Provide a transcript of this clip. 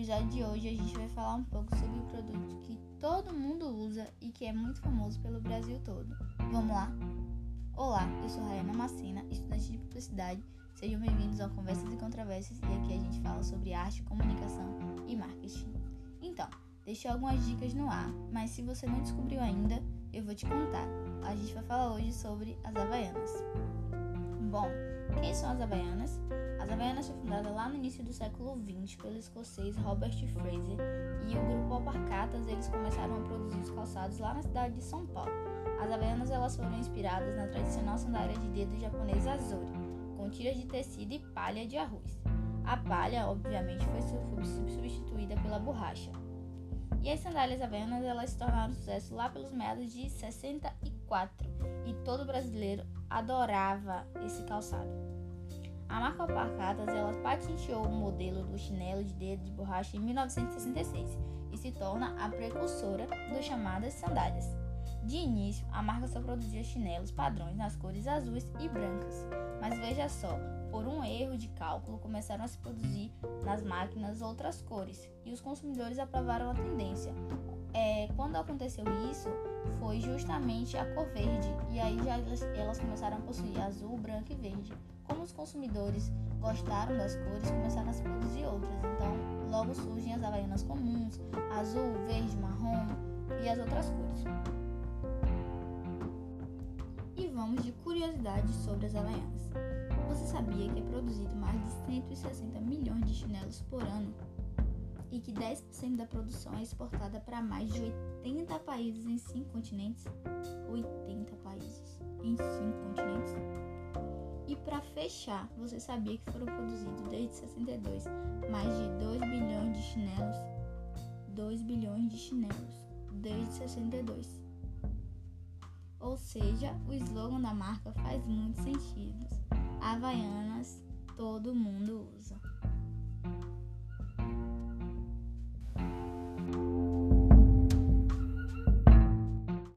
episódio de hoje a gente vai falar um pouco sobre o produto que todo mundo usa e que é muito famoso pelo Brasil todo. Vamos lá? Olá, eu sou Rayana Macena, estudante de publicidade. Sejam bem-vindos ao Conversas e Controvérsias e aqui a gente fala sobre arte, comunicação e marketing. Então, deixei algumas dicas no ar, mas se você não descobriu ainda, eu vou te contar. A gente vai falar hoje sobre as Havaianas. Bom, quem são as Havaianas? As Havaianas foi fundada lá no início do século XX pelo escocês Robert Fraser e o grupo Alparcatas eles começaram a produzir os calçados lá na cidade de São Paulo. As Havaianas elas foram inspiradas na tradicional sandália de dedo japonesa Azuri, com tiras de tecido e palha de arroz. A palha, obviamente, foi substituída pela borracha. E as sandálias havaianas elas se tornaram sucesso lá pelos meados de 64 e todo brasileiro adorava esse calçado. A marca Alpargatas ela patenteou o modelo do chinelo de dedo de borracha em 1966 e se torna a precursora das chamadas sandálias. De início, a marca só produzia chinelos padrões nas cores azuis e brancas, mas veja só, por um erro de cálculo começaram a se produzir nas máquinas outras cores e os consumidores aprovaram a tendência. É, quando aconteceu isso, foi justamente a cor verde, e aí já elas, elas começaram a possuir azul, branco e verde. Como os consumidores gostaram das cores, começaram a se produzir outras. Então, logo surgem as havaianas comuns, azul, verde, marrom e as outras cores. De curiosidades sobre as havaianas. Você sabia que é produzido mais de 160 milhões de chinelos por ano e que 10% da produção é exportada para mais de 80 países em 5 continentes? 80 países em 5 continentes? E para fechar, você sabia que foram produzidos desde 62 mais de 2 bilhões de chinelos? 2 bilhões de chinelos desde 62. Ou seja, o slogan da marca faz muito sentido. Havaianas todo mundo usa.